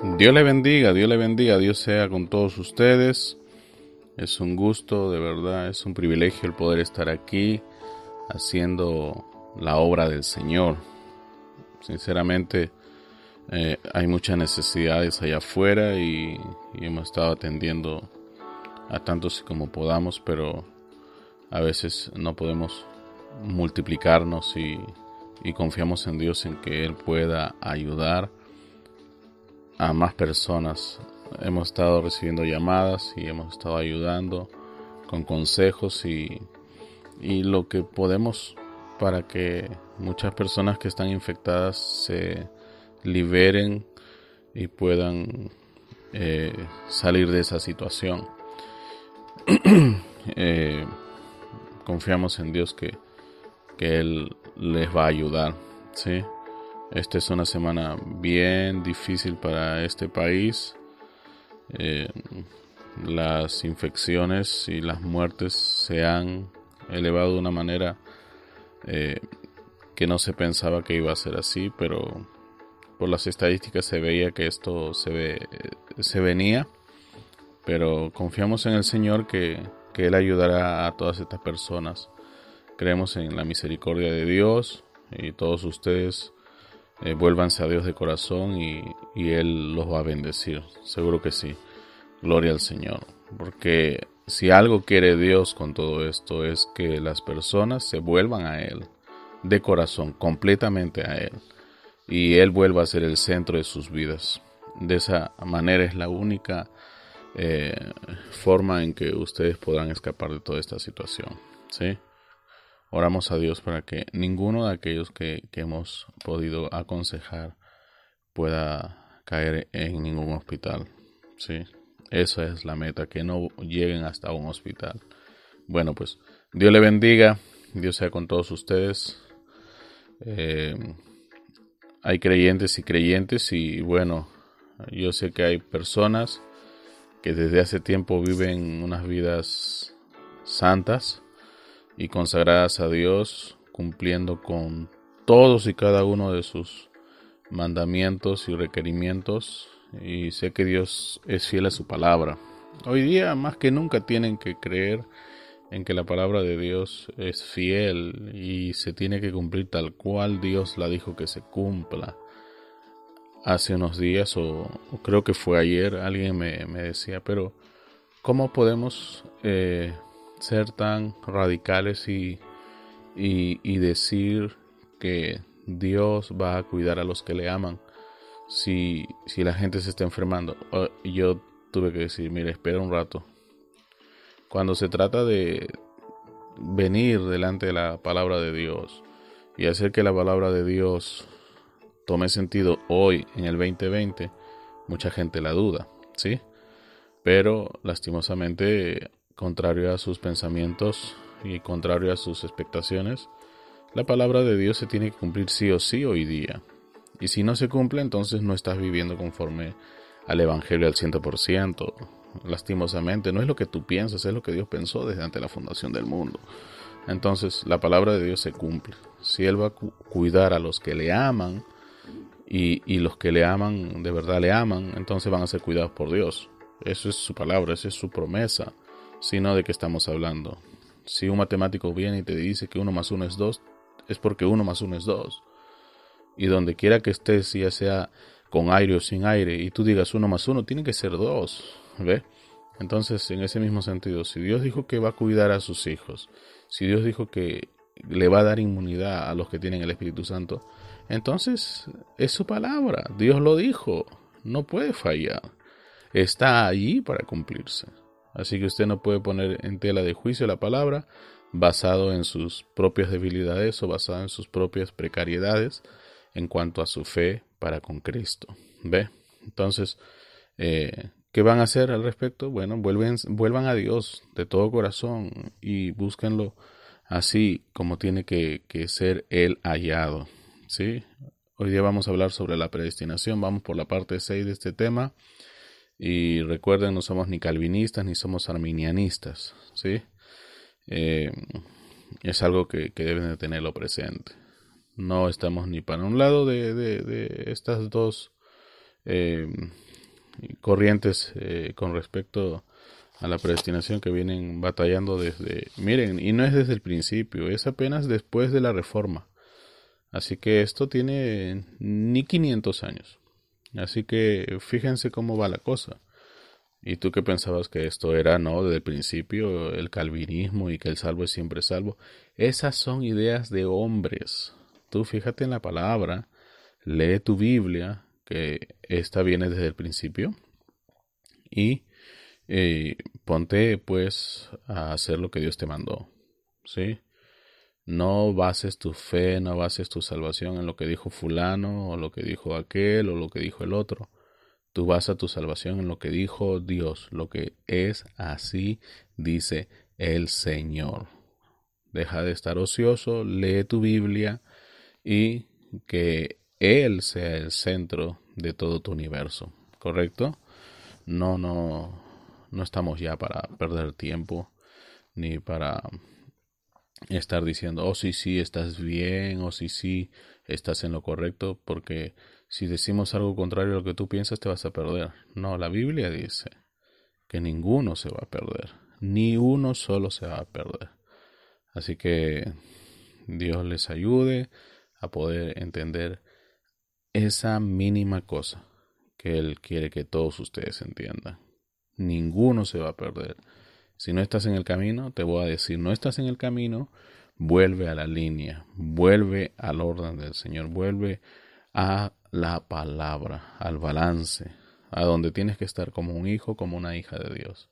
Dios le bendiga, Dios le bendiga, Dios sea con todos ustedes. Es un gusto, de verdad, es un privilegio el poder estar aquí haciendo la obra del Señor. Sinceramente, eh, hay muchas necesidades allá afuera y, hemos estado atendiendo a tantos como podamos, pero a veces no podemos multiplicarnos y, y confiamos en Dios en que Él pueda ayudar a más personas. Hemos estado recibiendo llamadas y hemos estado ayudando con consejos y, y lo que podemos para que muchas personas que están infectadas se liberen y puedan eh, salir de esa situación. Eh, confiamos en Dios que, que Él les va a ayudar. ¿sí? Esta es una semana bien difícil para este país. Eh, las infecciones y las muertes se han elevado de una manera eh, que no se pensaba que iba a ser así, pero por las estadísticas se veía que esto se, ve, se venía. Pero confiamos en el Señor que, que Él ayudará a todas estas personas. Creemos en la misericordia de Dios y todos ustedes eh, vuélvanse a Dios de corazón y, Él los va a bendecir. Seguro que sí. Gloria al Señor. Porque si algo quiere Dios con todo esto es que las personas se vuelvan a Él de corazón, completamente a Él. Y Él vuelva a ser el centro de sus vidas. De esa manera es la única eh, forma en que ustedes podrán escapar de toda esta situación. ¿Sí? Oramos a Dios para que ninguno de aquellos que, hemos podido aconsejar pueda caer en ningún hospital. ¿sí? Esa es la meta, que no lleguen hasta un hospital. Bueno, pues Dios le bendiga, Dios sea con todos ustedes. Eh, hay creyentes y creyentes y bueno, yo sé que hay personas que desde hace tiempo viven unas vidas santas y consagradas a Dios, cumpliendo con todos y cada uno de sus mandamientos y requerimientos. Y sé que Dios es fiel a su palabra. Hoy día más que nunca tienen que creer en que la palabra de Dios es fiel y se tiene que cumplir tal cual Dios la dijo que se cumpla. Hace unos días, o, creo que fue ayer, alguien me, decía, pero ¿cómo podemos eh, ser tan radicales y, y, decir que Dios va a cuidar a los que le aman si, si la gente se está enfermando. yo tuve que decir, mire, espera un rato. Cuando se trata de venir delante de la palabra de Dios y hacer que la palabra de Dios tome sentido hoy en el 2020, mucha gente la duda, ¿sí? Pero lastimosamente contrario a sus pensamientos y contrario a sus expectaciones, la palabra de Dios se tiene que cumplir sí o sí hoy día. Y si no se cumple, entonces no estás viviendo conforme al Evangelio al 100%. Lastimosamente, no es lo que tú piensas, es lo que Dios pensó desde antes de la fundación del mundo. Entonces, la palabra de Dios se cumple. Si Él va a cuidar a los que le aman, y, y los que le aman, de verdad le aman, entonces van a ser cuidados por Dios. Eso es su palabra, esa es su promesa sino de qué estamos hablando. Si un matemático viene y te dice que uno más uno es dos, es porque uno más uno es dos. Y donde quiera que estés, ya sea con aire o sin aire, y tú digas uno más uno, tiene que ser dos. ¿Ve? Entonces, en ese mismo sentido, si Dios dijo que va a cuidar a sus hijos, si Dios dijo que le va a dar inmunidad a los que tienen el Espíritu Santo, entonces es su palabra. Dios lo dijo. No puede fallar. Está allí para cumplirse. Así que usted no puede poner en tela de juicio la palabra basado en sus propias debilidades o basado en sus propias precariedades en cuanto a su fe para con Cristo. ¿Ve? Entonces, eh, ¿qué van a hacer al respecto? Bueno, vuelven, vuelvan a Dios de todo corazón y búsquenlo así como tiene que, ser Él hallado. ¿Sí? Hoy día vamos a hablar sobre la predestinación. Vamos por la parte 6 de este tema. Y recuerden, no somos ni calvinistas ni somos arminianistas, ¿sí? Eh, es algo que, deben de tenerlo presente. No estamos ni para un lado de, estas dos eh, corrientes eh, con respecto a la predestinación que vienen batallando desde, miren, y no es desde el principio, es apenas después de la reforma. Así que esto tiene ni 500 años. Así que fíjense cómo va la cosa. ¿Y tú qué pensabas que esto era, no, desde el principio, el calvinismo y que el salvo es siempre salvo? Esas son ideas de hombres. Tú fíjate en la palabra, lee tu Biblia, que esta viene desde el principio, y eh, ponte pues a hacer lo que Dios te mandó. ¿Sí? No bases tu fe, no bases tu salvación en lo que dijo fulano, o lo que dijo aquel, o lo que dijo el otro. Tú basas tu salvación en lo que dijo Dios, lo que es así, dice el Señor. Deja de estar ocioso, lee tu Biblia y que Él sea el centro de todo tu universo, ¿correcto? No, no, no estamos ya para perder tiempo ni para estar diciendo, oh sí, sí, estás bien, o sí, sí, estás en lo correcto, porque si decimos algo contrario a lo que tú piensas, te vas a perder. No, la Biblia dice que ninguno se va a perder, ni uno solo se va a perder. Así que Dios les ayude a poder entender esa mínima cosa que Él quiere que todos ustedes entiendan ninguno se va a perder. Si no estás en el camino, te voy a decir, no estás en el camino, vuelve a la línea, vuelve al orden del Señor, vuelve a la palabra, al balance, a donde tienes que estar como un hijo, como una hija de Dios.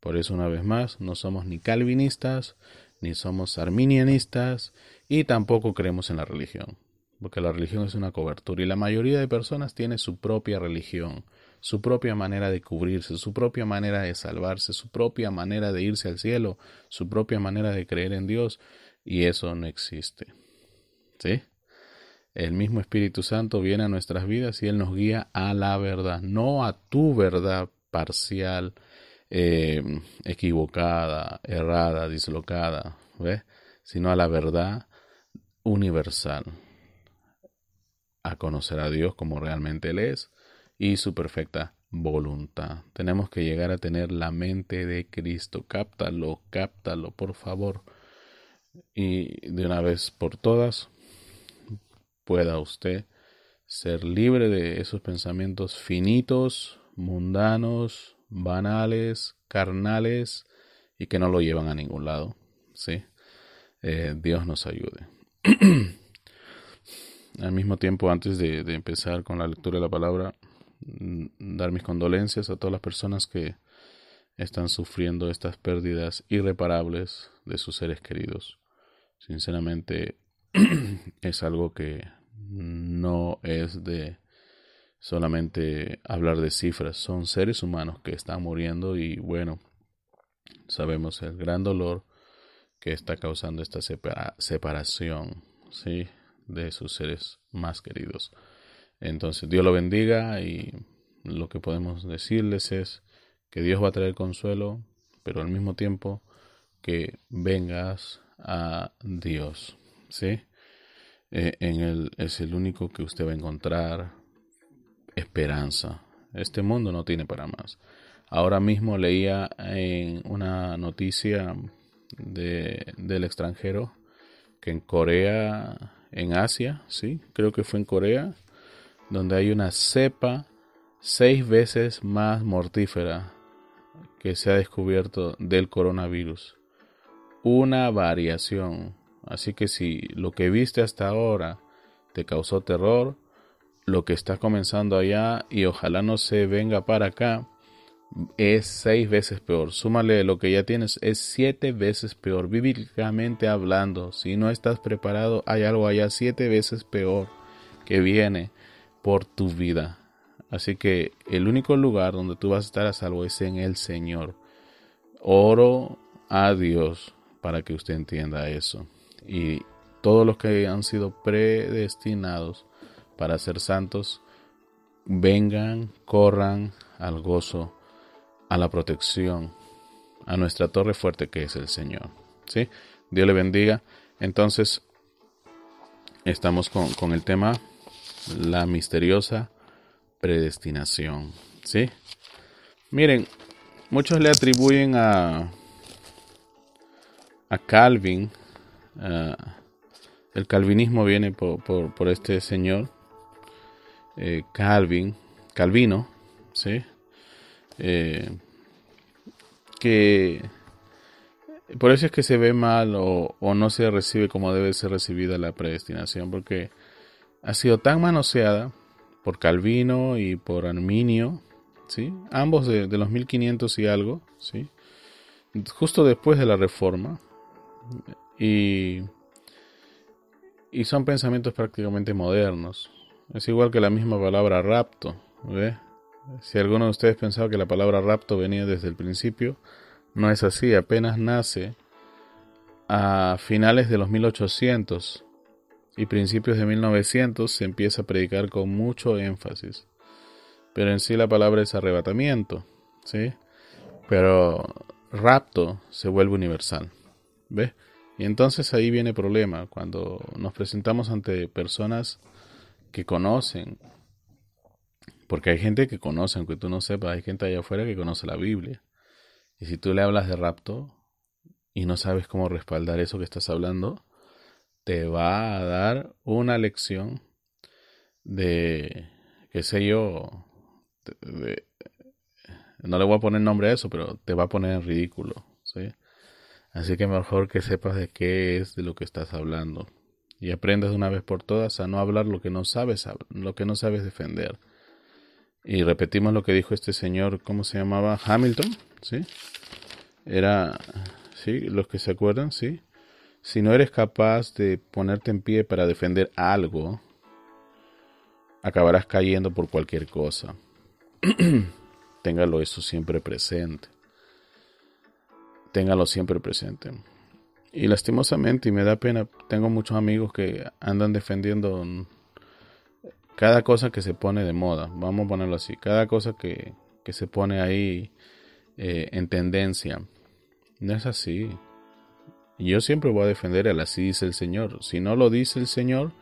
Por eso, una vez más, no somos ni calvinistas, ni somos arminianistas, y tampoco creemos en la religión, porque la religión es una cobertura, y la mayoría de personas tiene su propia religión, su propia manera de cubrirse, su propia manera de salvarse, su propia manera de irse al cielo, su propia manera de creer en Dios, y eso no existe. ¿Sí? El mismo Espíritu Santo viene a nuestras vidas y Él nos guía a la verdad, no a tu verdad parcial, eh, equivocada, errada, dislocada, ¿ves? sino a la verdad universal, a conocer a Dios como realmente Él es, y su perfecta voluntad. Tenemos que llegar a tener la mente de Cristo. Cáptalo, cáptalo, por favor. Y de una vez por todas, pueda usted ser libre de esos pensamientos finitos, mundanos, banales, carnales y que no lo llevan a ningún lado. ¿sí? Eh, Dios nos ayude. Al mismo tiempo, antes de empezar con la lectura de la palabra, dar mis condolencias a todas las personas que están sufriendo estas pérdidas irreparables de sus seres queridos. Sinceramente es algo que no es de solamente hablar de cifras, son seres humanos que están muriendo y bueno, sabemos el gran dolor que está causando esta separación, ¿sí? de sus seres más queridos. Entonces, Dios lo bendiga y lo que podemos decirles es que Dios va a traer consuelo, pero al mismo tiempo que vengas a Dios, ¿sí? Eh, en él es el único que usted va a encontrar esperanza. Este mundo no tiene para más. Ahora mismo leía en una noticia de, del extranjero que en Corea, en Asia, sí, creo que fue en Corea, donde hay una cepa seis veces más mortífera que se ha descubierto del coronavirus. Una variación. Así que si lo que viste hasta ahora te causó terror, lo que está comenzando allá y ojalá no se venga para acá, es seis veces peor. Súmale lo que ya tienes, es siete veces peor. Bíblicamente hablando, si no estás preparado, hay algo allá siete veces peor que viene por tu vida. Así que el único lugar donde tú vas a estar a salvo es en el Señor. Oro a Dios para que usted entienda eso. Y todos los que han sido predestinados para ser santos, vengan, corran al gozo, a la protección, a nuestra torre fuerte que es el Señor. ¿Sí? Dios le bendiga. Entonces, estamos con, con el tema la misteriosa predestinación. ¿Sí? Miren, muchos le atribuyen a, a Calvin, el calvinismo viene por, por, este señor, eh, Calvin, Calvino, ¿sí? Eh, que por eso es que se ve mal o, o, no se recibe como debe ser recibida la predestinación, porque ha sido tan manoseada por Calvino y por Arminio, ¿sí? ambos de, de los 1500 y algo, ¿sí? justo después de la reforma, y, y son pensamientos prácticamente modernos. Es igual que la misma palabra rapto. ¿ve? Si alguno de ustedes pensaba que la palabra rapto venía desde el principio, no es así. Apenas nace a finales de los 1800 y principios de 1900 se empieza a predicar con mucho énfasis. Pero en sí la palabra es arrebatamiento, ¿sí? Pero rapto se vuelve universal, ¿ve? Y entonces ahí viene el problema, cuando nos presentamos ante personas que conocen, porque hay gente que conoce, aunque tú no sepas, hay gente allá afuera que conoce la Biblia. Y si tú le hablas de rapto y no sabes cómo respaldar eso que estás hablando, te va a dar una lección de, qué sé yo, no le voy a poner nombre a eso, pero te va a poner en ridículo, ¿sí? Así que mejor que sepas de qué es de lo que estás hablando y aprendas de una vez por todas a no hablar lo que no sabes, lo que no sabes defender. Y repetimos lo que dijo este señor, ¿cómo se llamaba? Hamilton, ¿sí? Era, sí, los que se acuerdan, sí. Si no eres capaz de ponerte en pie para defender algo, acabarás cayendo por cualquier cosa. Téngalo eso siempre presente. Téngalo siempre presente. Y lastimosamente, y me da pena, tengo muchos amigos que andan defendiendo cada cosa que se pone de moda, vamos a ponerlo así, cada cosa que, que se pone ahí eh, en tendencia. No es así. Yo siempre voy a defender el así dice el Señor. Si no lo dice el Señor,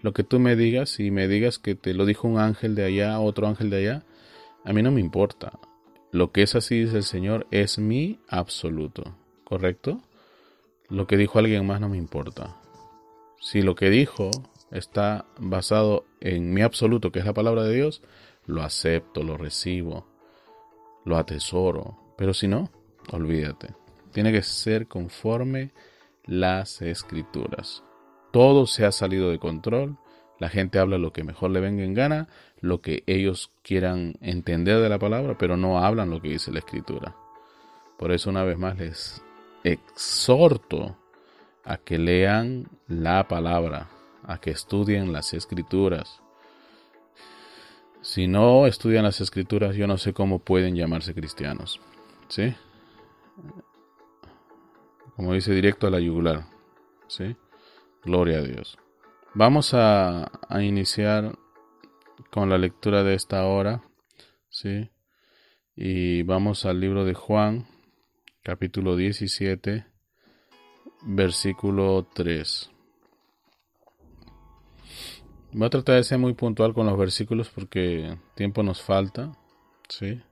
lo que tú me digas y me digas que te lo dijo un ángel de allá, otro ángel de allá, a mí no me importa. Lo que es así dice el Señor es mi absoluto, ¿correcto? Lo que dijo alguien más no me importa. Si lo que dijo está basado en mi absoluto, que es la palabra de Dios, lo acepto, lo recibo, lo atesoro. Pero si no, olvídate. Tiene que ser conforme las escrituras. Todo se ha salido de control. La gente habla lo que mejor le venga en gana, lo que ellos quieran entender de la palabra, pero no hablan lo que dice la escritura. Por eso una vez más les exhorto a que lean la palabra, a que estudien las escrituras. Si no estudian las escrituras, yo no sé cómo pueden llamarse cristianos. ¿Sí? Como dice directo a la yugular. ¿sí? Gloria a Dios. Vamos a, a iniciar con la lectura de esta hora. ¿sí? Y vamos al libro de Juan, capítulo 17, versículo 3. Voy a tratar de ser muy puntual con los versículos porque tiempo nos falta, ¿sí?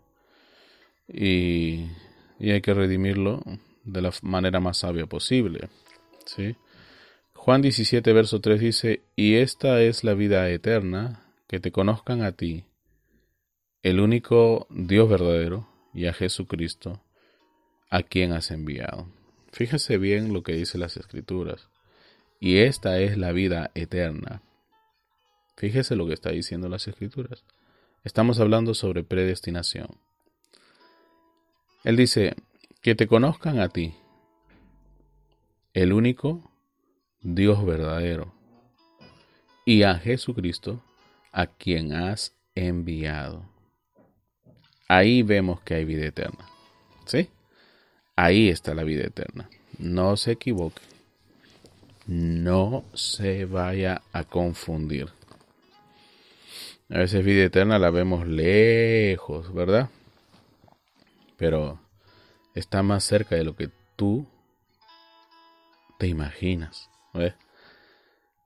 Y, y hay que redimirlo de la manera más sabia posible. ¿sí? Juan 17, verso 3 dice, y esta es la vida eterna, que te conozcan a ti, el único Dios verdadero, y a Jesucristo, a quien has enviado. Fíjese bien lo que dice las escrituras. Y esta es la vida eterna. Fíjese lo que está diciendo las escrituras. Estamos hablando sobre predestinación. Él dice, que te conozcan a ti, el único Dios verdadero, y a Jesucristo, a quien has enviado. Ahí vemos que hay vida eterna. ¿Sí? Ahí está la vida eterna. No se equivoque. No se vaya a confundir. A veces vida eterna la vemos lejos, ¿verdad? Pero está más cerca de lo que tú te imaginas. ¿ves?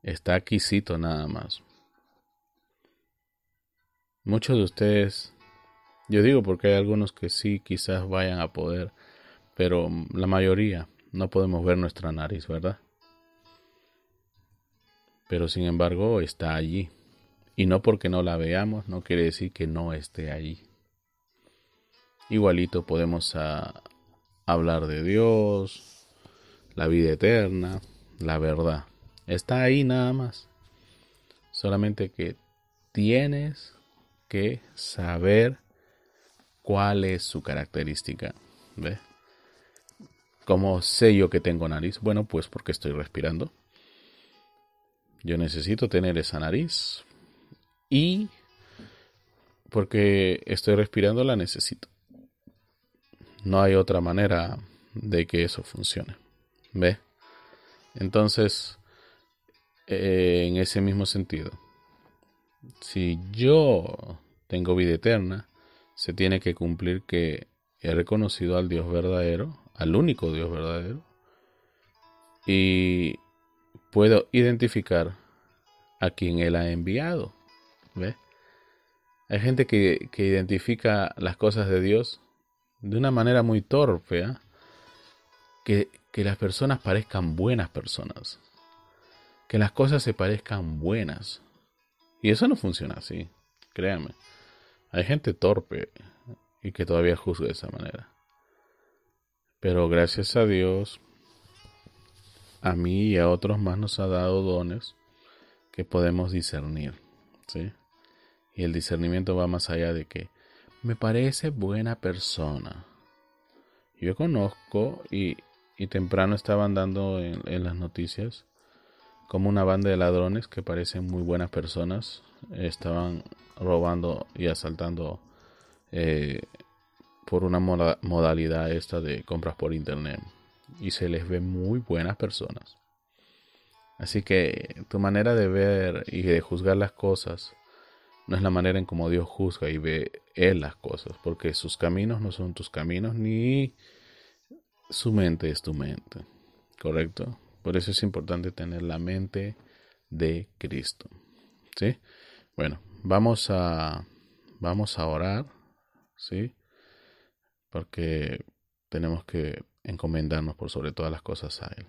Está aquícito nada más. Muchos de ustedes Yo digo porque hay algunos que sí quizás vayan a poder, pero la mayoría no podemos ver nuestra nariz, ¿verdad? Pero sin embargo está allí. Y no porque no la veamos, no quiere decir que no esté allí. Igualito podemos ah, hablar de Dios, la vida eterna, la verdad. Está ahí nada más. Solamente que tienes que saber cuál es su característica. ¿Ves? ¿Cómo sé yo que tengo nariz? Bueno, pues porque estoy respirando. Yo necesito tener esa nariz. Y porque estoy respirando la necesito. No hay otra manera de que eso funcione. ¿Ve? Entonces, eh, en ese mismo sentido, si yo tengo vida eterna, se tiene que cumplir que he reconocido al Dios verdadero, al único Dios verdadero, y puedo identificar a quien Él ha enviado. ¿Ve? Hay gente que, que, identifica las cosas de Dios de una manera muy torpe, ¿ah? que, que las personas parezcan buenas personas, que las cosas se parezcan buenas. Y eso no funciona así, créanme. Hay gente torpe y que todavía juzga de esa manera. Pero gracias a Dios, a mí y a otros más nos ha dado dones que podemos discernir. ¿sí? Y el discernimiento va más allá de que me parece buena persona. Yo conozco y, y temprano estaban dando en, las noticias como una banda de ladrones que parecen muy buenas personas estaban robando y asaltando eh, por una modalidad esta de compras por internet y se les ve muy buenas personas. Así que tu manera de ver y de juzgar las cosas no es la manera en como Dios juzga y ve Él las cosas, porque sus caminos no son tus caminos ni su mente es tu mente, ¿correcto? Por eso es importante tener la mente de Cristo, ¿sí? Bueno, vamos a vamos a orar, ¿sí? Porque tenemos que encomendarnos por sobre todas las cosas a él.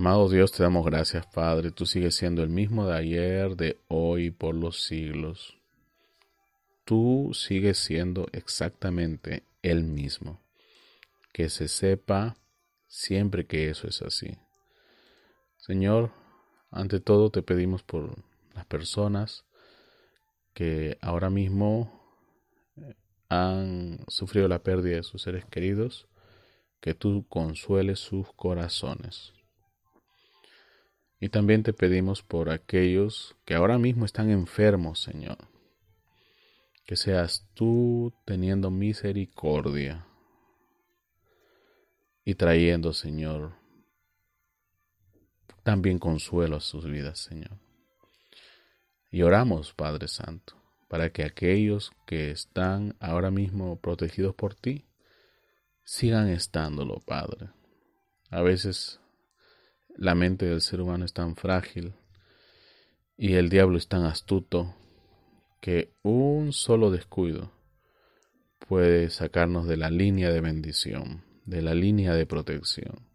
Amado Dios, te damos gracias, Padre. Tú sigues siendo el mismo de ayer, de hoy, por los siglos. Tú sigues siendo exactamente el mismo. Que se sepa siempre que eso es así. Señor, ante todo te pedimos por las personas que ahora mismo eh, han sufrido la pérdida de sus seres queridos, que tú consueles sus corazones. Y también te pedimos por aquellos que ahora mismo están enfermos, Señor. Que seas tú teniendo misericordia y trayendo, Señor, también consuelo a sus vidas, Señor. Y oramos, Padre Santo, para que aquellos que están ahora mismo protegidos por ti, sigan estándolo, Padre. A veces la mente del ser humano es tan frágil y el diablo es tan astuto que un solo descuido puede sacarnos de la línea de bendición de la línea de protección.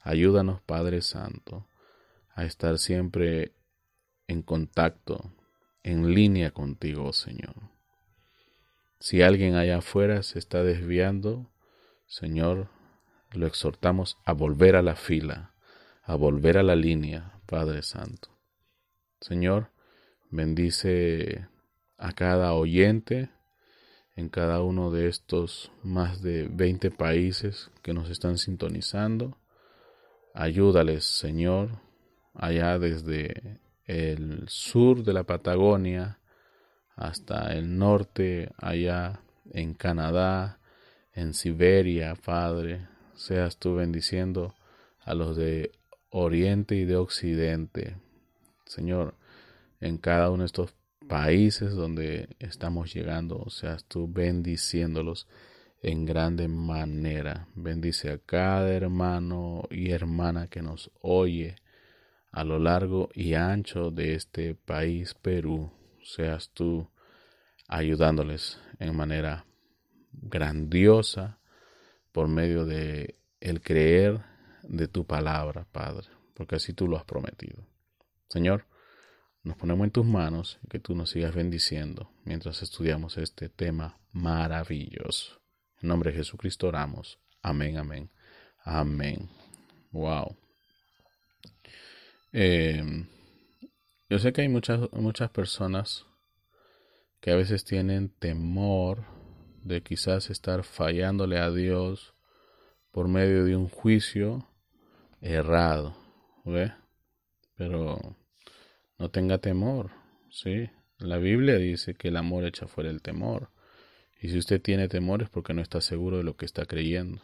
Ayúdanos, Padre Santo, a estar siempre en contacto, en línea contigo, Señor. Si alguien allá afuera se está desviando, Señor, lo exhortamos a volver a la fila, a volver a la línea, Padre Santo. Señor, bendice a cada oyente, en cada uno de estos más de 20 países que nos están sintonizando. Ayúdales, Señor, allá desde el sur de la Patagonia hasta el norte, allá en Canadá, en Siberia, Padre, seas tú bendiciendo a los de Oriente y de Occidente. Señor, en cada uno de estos países donde estamos llegando, seas tú bendiciéndolos en grande manera. Bendice a cada hermano y hermana que nos oye a lo largo y ancho de este país Perú, seas tú ayudándoles en manera grandiosa por medio de el creer de tu palabra, Padre, porque así tú lo has prometido. Señor, nos ponemos en tus manos y que tú nos sigas bendiciendo mientras estudiamos este tema maravilloso. En nombre de Jesucristo oramos. Amén, amén. Amén. Wow. Em, yo sé que hay muchas, muchas personas que a veces tienen temor de quizás estar fallándole a Dios por medio de un juicio errado, ¿ve? Pero no tenga temor, ¿sí? La Biblia dice que el amor echa fuera el temor. Y si usted tiene temor es porque no está seguro de lo que está creyendo.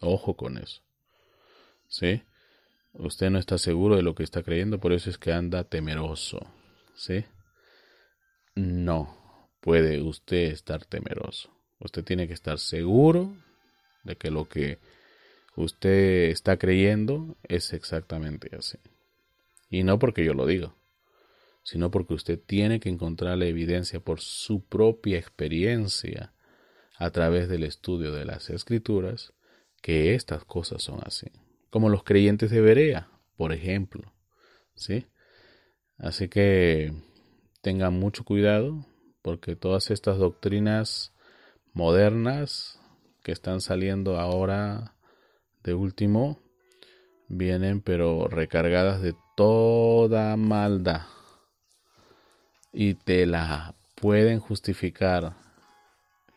Ojo con eso. ¿Sí? Usted no está seguro de lo que está creyendo, por eso es que anda temeroso. ¿Sí? No puede usted estar temeroso. Usted tiene que estar seguro de que lo que usted está creyendo es exactamente así. Y no porque yo lo diga, sino porque usted tiene que encontrar la evidencia por su propia experiencia a través del estudio de las escrituras que estas cosas son así. Como los creyentes de Berea, por ejemplo. ¿Sí? Así que tengan mucho cuidado porque todas estas doctrinas modernas que están saliendo ahora de último vienen pero recargadas de toda maldad y te la pueden justificar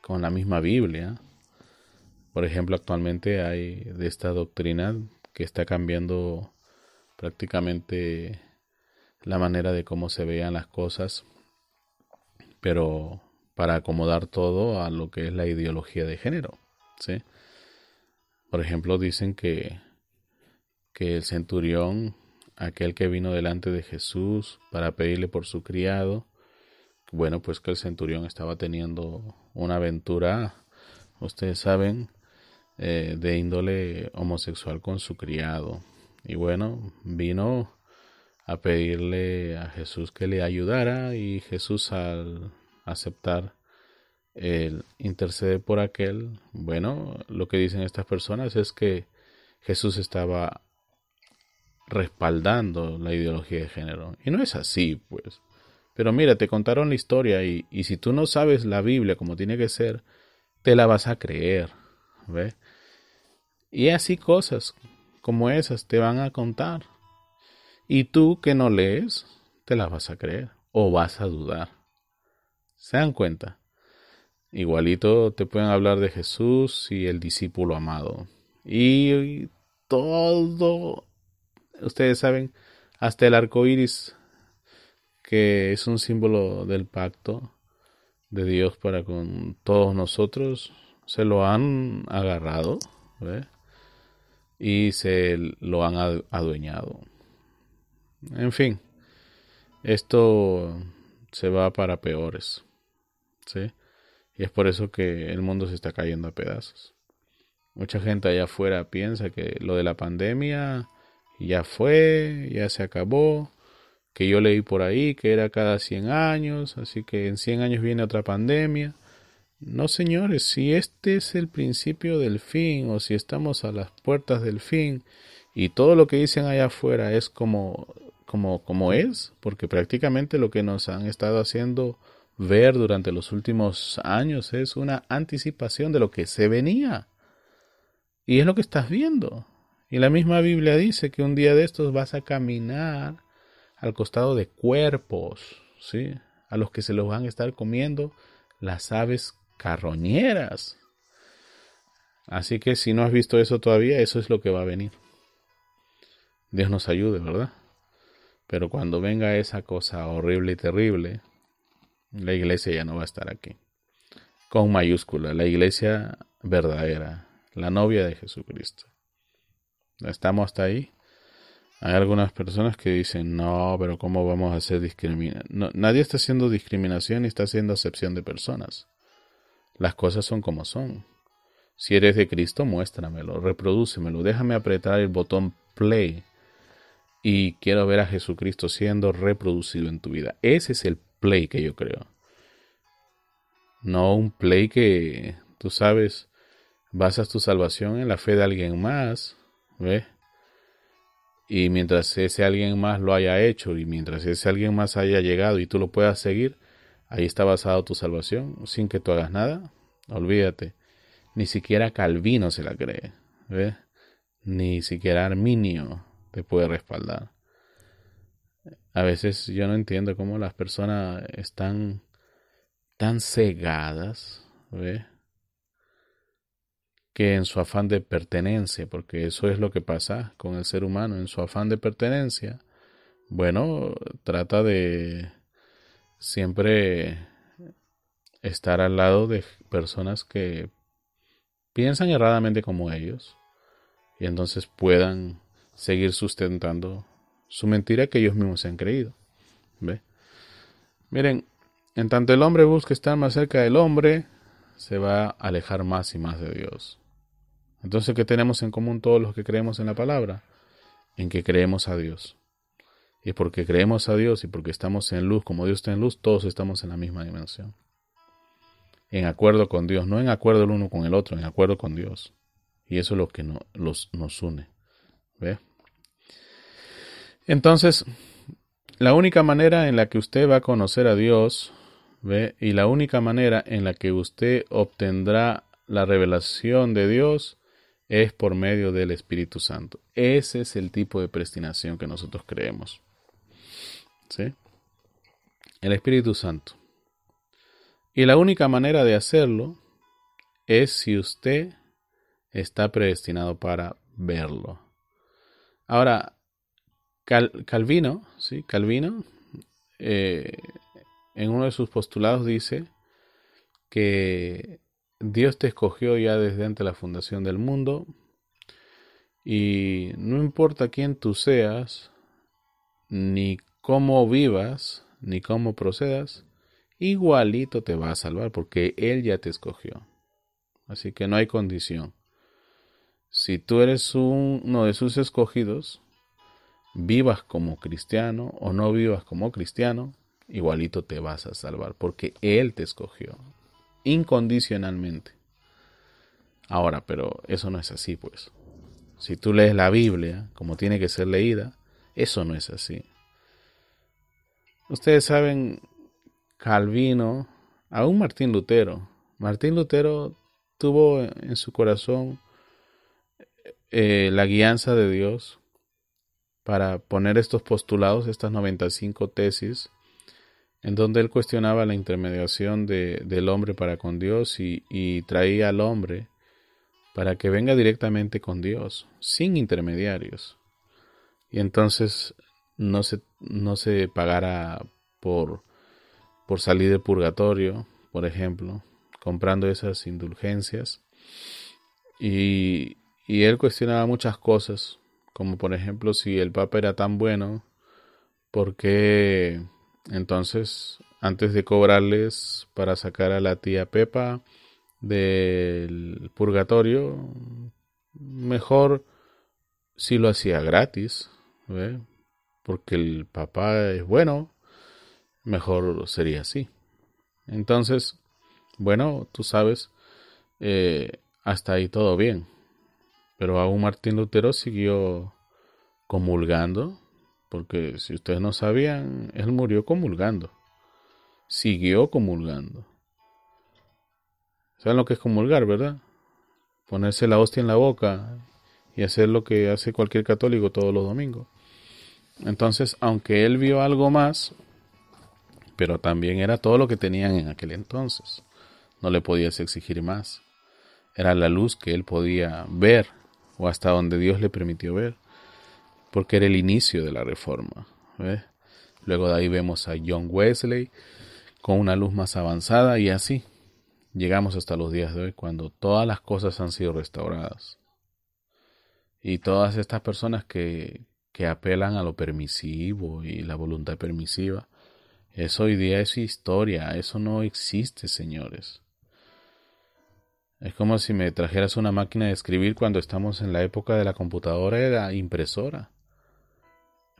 con la misma Biblia. Por ejemplo, actualmente hay de esta doctrina que está cambiando prácticamente la manera de cómo se vean las cosas, pero para acomodar todo a lo que es la ideología de género. ¿sí? Por ejemplo, dicen que, que el centurión, aquel que vino delante de Jesús para pedirle por su criado, bueno, pues que el centurión estaba teniendo una aventura, ustedes saben, eh, de índole homosexual con su criado. Y bueno, vino a pedirle a Jesús que le ayudara y Jesús al aceptar el interceder por aquel, bueno, lo que dicen estas personas es que Jesús estaba respaldando la ideología de género. Y no es así, pues. Pero mira, te contaron la historia y, y si tú no sabes la Biblia como tiene que ser, te la vas a creer. ¿Ve? Y así cosas como esas te van a contar. Y tú que no lees, te las vas a creer o vas a dudar. ¿Se dan cuenta? Igualito te pueden hablar de Jesús y el discípulo amado. Y todo, ustedes saben, hasta el arco iris, que es un símbolo del pacto de Dios para con todos nosotros, se lo han agarrado y se lo han adueñado. En fin, esto se va para peores. ¿sí? Y es por eso que el mundo se está cayendo a pedazos. Mucha gente allá afuera piensa que lo de la pandemia ya fue, ya se acabó, que yo leí por ahí que era cada 100 años, así que en 100 años viene otra pandemia. No, señores, si este es el principio del fin o si estamos a las puertas del fin y todo lo que dicen allá afuera es como como como es, porque prácticamente lo que nos han estado haciendo ver durante los últimos años es una anticipación de lo que se venía. Y es lo que estás viendo. Y la misma Biblia dice que un día de estos vas a caminar al costado de cuerpos, ¿sí? A los que se los van a estar comiendo las aves carroñeras. Así que si no has visto eso todavía, eso es lo que va a venir. Dios nos ayude, ¿verdad? Pero cuando venga esa cosa horrible y terrible, la iglesia ya no va a estar aquí. Con mayúscula, la iglesia verdadera, la novia de Jesucristo. ¿Estamos hasta ahí? Hay algunas personas que dicen, no, pero ¿cómo vamos a hacer discriminación? nadie está haciendo discriminación ni está haciendo acepción de personas. Las cosas son como son. Si eres de Cristo, muéstramelo, reprodúcemelo, déjame apretar el botón play y quiero ver a Jesucristo siendo reproducido en tu vida. Ese es el play que yo creo. No un play que, tú sabes, basas tu salvación en la fe de alguien más, ¿ves? Y mientras ese alguien más lo haya hecho y mientras ese alguien más haya llegado y tú lo puedas seguir, ahí está basado tu salvación, sin que tú hagas nada. Olvídate. Ni siquiera Calvino se la cree, ¿ves? Ni siquiera Arminio te puede respaldar. A veces yo no entiendo cómo las personas están tan cegadas, ¿ves? que en su afán de pertenencia, porque eso es lo que pasa con el ser humano, en su afán de pertenencia, bueno, trata de siempre estar al lado de personas que piensan erradamente como ellos y entonces puedan seguir sustentando su mentira que ellos mismos se han creído. ¿Ve? Miren, en tanto el hombre busca estar más cerca del hombre, se va a alejar más y más de Dios. Entonces, ¿qué tenemos en común todos los que creemos en la palabra? En que creemos a Dios. Y porque creemos a Dios y porque estamos en luz, como Dios está en luz, todos estamos en la misma dimensión. En acuerdo con Dios, no en acuerdo el uno con el otro, en acuerdo con Dios. Y eso es lo que nos une. ¿Ve? Entonces, la única manera en la que usted va a conocer a Dios, ¿ve? Y la única manera en la que usted obtendrá la revelación de Dios es por medio del Espíritu Santo. Ese es el tipo de predestinación que nosotros creemos. ¿Sí? El Espíritu Santo. Y la única manera de hacerlo es si usted está predestinado para verlo. Ahora, Calvino, ¿sí? Calvino, eh, en uno de sus postulados dice que Dios te escogió ya desde antes de la fundación del mundo y no importa quién tú seas, ni cómo vivas, ni cómo procedas, igualito te va a salvar porque Él ya te escogió. Así que no hay condición. Si tú eres uno de sus escogidos, vivas como cristiano o no vivas como cristiano, igualito te vas a salvar porque Él te escogió incondicionalmente. Ahora, pero eso no es así, pues. Si tú lees la Biblia como tiene que ser leída, eso no es así. Ustedes saben, Calvino, aún Martín Lutero, Martín Lutero tuvo en su corazón eh, la guianza de Dios para poner estos postulados, estas 95 tesis, en donde él cuestionaba la intermediación de, del hombre para con Dios y, y traía al hombre para que venga directamente con Dios, sin intermediarios. Y entonces no se, no se pagara por, por salir del purgatorio, por ejemplo, comprando esas indulgencias. Y, y él cuestionaba muchas cosas, como por ejemplo si el Papa era tan bueno, ¿por qué entonces, antes de cobrarles para sacar a la tía Pepa del purgatorio, mejor si lo hacía gratis, porque el papá es bueno, mejor sería así. Entonces, bueno, tú sabes, eh, hasta ahí todo bien. Pero aún Martín Lutero siguió comulgando porque si ustedes no sabían, él murió comulgando. Siguió comulgando. ¿Saben lo que es comulgar, verdad? Ponerse la hostia en la boca y hacer lo que hace cualquier católico todos los domingos. Entonces, aunque él vio algo más, pero también era todo lo que tenían en aquel entonces. No le podías exigir más. Era la luz que él podía ver o hasta donde Dios le permitió ver porque era el inicio de la reforma. Luego de ahí vemos a John Wesley con una luz más avanzada y así llegamos hasta los días de hoy cuando todas las cosas han sido restauradas. Y todas estas personas que, que apelan a lo permisivo y la voluntad permisiva, eso hoy día es historia, eso no existe, señores. Es como si me trajeras una máquina de escribir cuando estamos en la época de la computadora, era impresora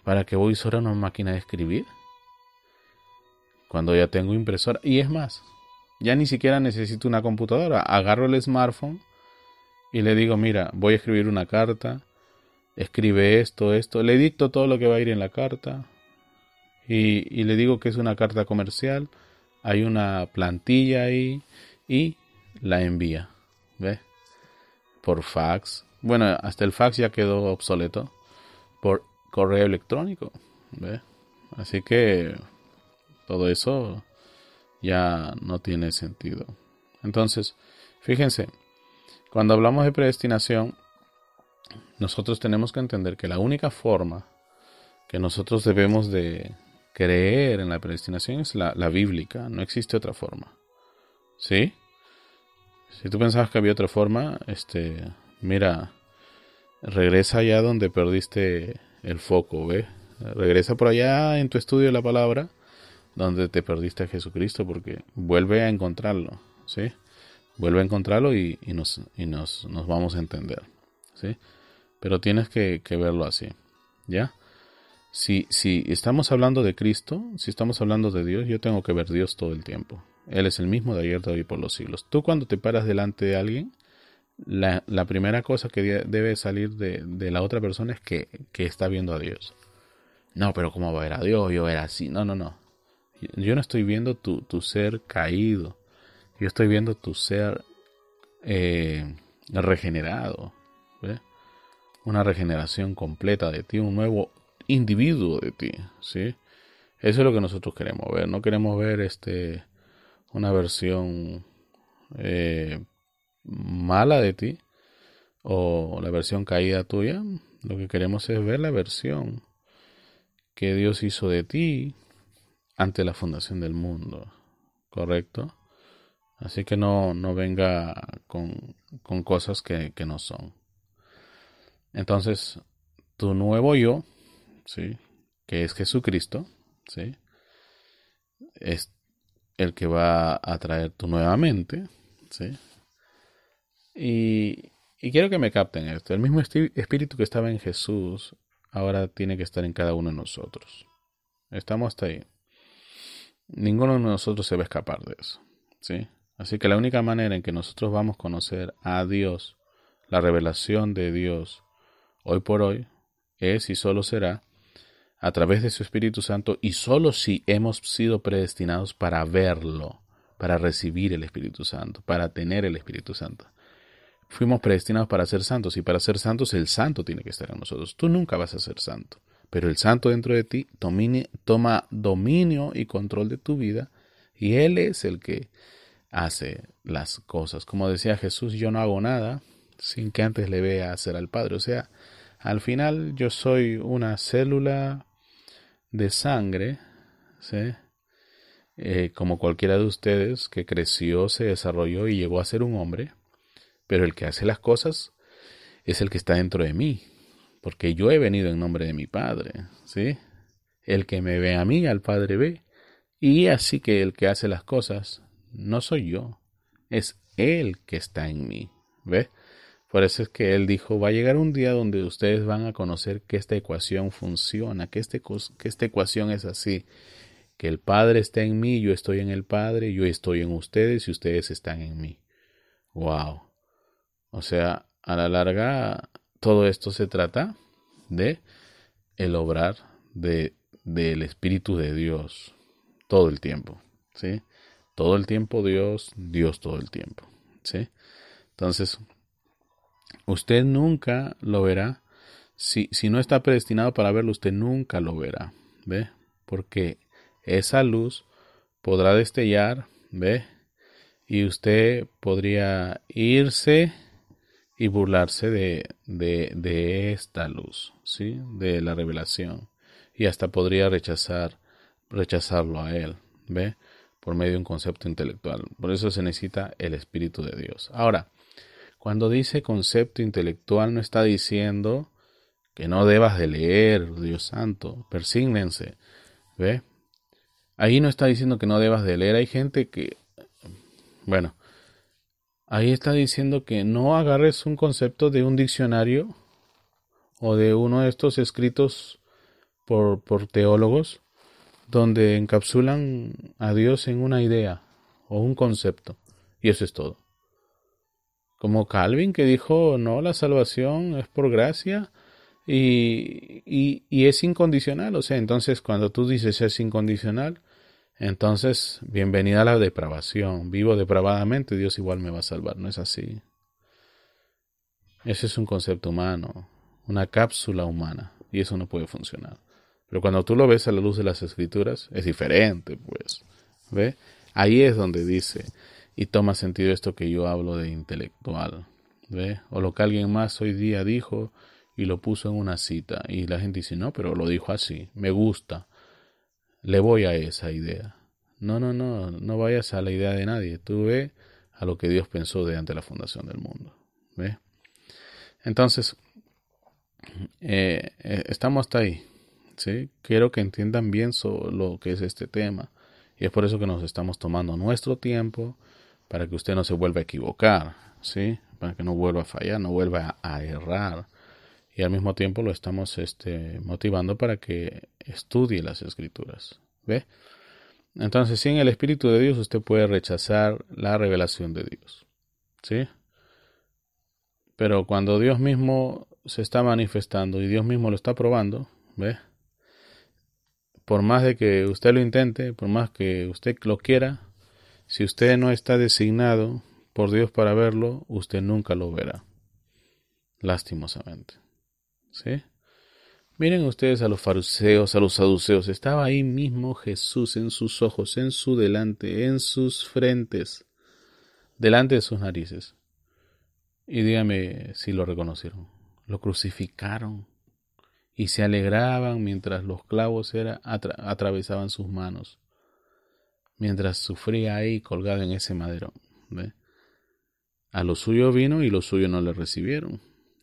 ¿Para qué voy a usar una máquina de escribir? Cuando ya tengo impresora. Y es más, ya ni siquiera necesito una computadora. Agarro el smartphone y le digo, mira, voy a escribir una carta. Escribe esto, esto. Le dicto todo lo que va a ir en la carta. Y, y le digo que es una carta comercial. Hay una plantilla ahí. Y la envía. ¿Ve? Por fax. Bueno, hasta el fax ya quedó obsoleto. Por correo electrónico. ¿Ve? Así que todo eso ya no tiene sentido. Entonces, fíjense, cuando hablamos de predestinación, nosotros tenemos que entender que la única forma que nosotros debemos de creer en la predestinación es la bíblica, no existe otra forma. ¿Sí? Si tú pensabas que había otra forma, este, mira, regresa allá donde perdiste el foco, ¿ve? Regresa por allá en tu estudio de la palabra donde te perdiste a Jesucristo, porque vuelve a encontrarlo, ¿sí? Vuelve a encontrarlo y, nos, y nos, nos, vamos a entender, ¿sí? Pero tienes que, verlo así, ¿ya? Si, si estamos hablando de Cristo, si estamos hablando de Dios, yo tengo que ver Dios todo el tiempo. Él es el mismo de ayer, de hoy por los siglos. Tú cuando te paras delante de alguien, la, primera cosa que debe salir de, la otra persona es que, que está viendo a Dios. No, pero ¿cómo va a ver a Dios? Yo era así. No, no, no. Yo no estoy viendo tu, tu ser caído. Yo estoy viendo tu ser eh, regenerado. Una regeneración completa de ti, un nuevo individuo de ti. ¿sí? Eso es lo que nosotros queremos ver. No queremos ver este una versión eh, mala de ti o la versión caída tuya. Lo que queremos es ver la versión que Dios hizo de ti ante la fundación del mundo, ¿correcto? Así que no, no venga con, con cosas que, que, no son. Entonces, tu nuevo yo, ¿sí? Que es Jesucristo, ¿sí? Es el que va a traer tu nuevamente, ¿sí? Y, y quiero que me capten esto. El mismo espíritu que estaba en Jesús ahora tiene que estar en cada uno de nosotros. Estamos hasta ahí. Ninguno de nosotros se va a escapar de eso. ¿sí? Así que la única manera en que nosotros vamos a conocer a Dios, la revelación de Dios, hoy por hoy, es y solo será a través de su Espíritu Santo y solo si hemos sido predestinados para verlo, para recibir el Espíritu Santo, para tener el Espíritu Santo. Fuimos predestinados para ser santos y para ser santos el santo tiene que estar en nosotros. Tú nunca vas a ser santo pero el santo dentro de ti toma dominio y control de tu vida y Él es el que hace las cosas. Como decía Jesús, yo no hago nada sin que antes le vea hacer al Padre. O sea, al final yo soy una célula de sangre, ¿sí? Eh, como cualquiera de ustedes que creció, se desarrolló y llegó a ser un hombre, pero el que hace las cosas es el que está dentro de mí, porque yo he venido en nombre de mi Padre, ¿sí? El que me ve a mí, al Padre ve. Y así que el que hace las cosas no soy yo, es Él que está en mí, ¿ve? Por eso es que Él dijo, va a llegar un día donde ustedes van a conocer que esta ecuación funciona, que, este, que esta ecuación es así, que el Padre está en mí, yo estoy en el Padre, yo estoy en ustedes y ustedes están en mí. ¡Wow! O sea, a la larga todo esto se trata de el obrar de, del Espíritu de Dios todo el tiempo, ¿sí? Todo el tiempo Dios, Dios todo el tiempo, ¿sí? Entonces, usted nunca lo verá. Si, si no está predestinado para verlo, usted nunca lo verá, ¿ve? Porque esa luz podrá destellar, ¿ve? Y usted podría irse y burlarse de, de, de, esta luz, ¿sí? De la revelación. Y hasta podría rechazar, rechazarlo a él, ¿ve? Por medio de un concepto intelectual. Por eso se necesita el Espíritu de Dios. Ahora, cuando dice concepto intelectual no está diciendo que no debas de leer, Dios santo, persígnense, ¿ve? Ahí no está diciendo que no debas de leer. Hay gente que, bueno, Ahí está diciendo que no agarres un concepto de un diccionario o de uno de estos escritos por, por teólogos donde encapsulan a Dios en una idea o un concepto. Y eso es todo. Como Calvin que dijo, no, la salvación es por gracia y, y, es incondicional. O sea, entonces cuando tú dices es incondicional, entonces bienvenida a la depravación. Vivo depravadamente, Dios igual me va a salvar. No es así. Ese es un concepto humano, una cápsula humana, y eso no puede funcionar. Pero cuando tú lo ves a la luz de las escrituras, es diferente, pues. ¿Ve? Ahí es donde dice, y toma sentido esto que yo hablo de intelectual. ¿Ve? O lo que alguien más hoy día dijo y lo puso en una cita. Y la gente dice, no, pero lo dijo así, me gusta, le voy a esa idea. No, no, no, no vayas a la idea de nadie. Tú ve a lo que Dios pensó de ante la fundación del mundo. ¿Ve? Entonces, eh, eh, estamos hasta ahí. ¿sí? Quiero que entiendan bien lo que es este tema. Y es por eso que nos estamos tomando nuestro tiempo para que usted no se vuelva a equivocar, ¿sí? Para que no vuelva a fallar, no vuelva a, errar. Y al mismo tiempo lo estamos este, motivando para que estudie las escrituras, ¿ve? Entonces, sin el Espíritu de Dios usted puede rechazar la revelación de Dios, ¿sí? Pero cuando Dios mismo se está manifestando y Dios mismo lo está probando, ¿ve? por más de que usted lo intente, por más que usted lo quiera, si usted no está designado por Dios para verlo, usted nunca lo verá. Lastimosamente. ¿Sí? Miren ustedes a los fariseos, a los saduceos. Estaba ahí mismo Jesús en sus ojos, en su delante, en sus frentes, delante de sus narices. Y dígame si lo reconocieron. Lo crucificaron y se alegraban mientras los clavos era, atravesaban sus manos, mientras sufría ahí colgado en ese madero. A lo suyo vino y lo suyo no le recibieron.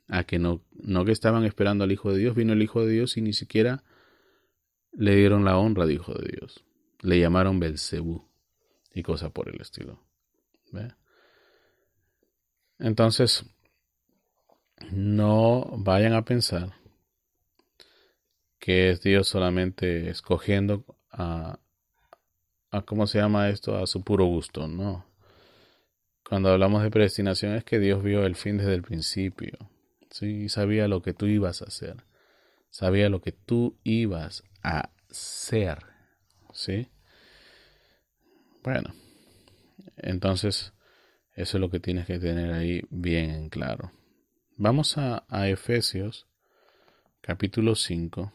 A que no, no que estaban esperando al Hijo de Dios, vino el Hijo de Dios y ni siquiera le dieron la honra de Hijo de Dios. Le llamaron Belcebú y cosas por el estilo. Entonces, no vayan a pensar que es Dios solamente escogiendo a, ¿cómo se llama esto? A su puro gusto, ¿no? Cuando hablamos de predestinación es que Dios vio el fin desde el principio, ¿sí? Y sabía lo que tú ibas a hacer, sabía lo que tú ibas a ser, ¿sí? Bueno, entonces eso es lo que tienes que tener ahí bien en claro. Vamos a, a Efesios capítulo 5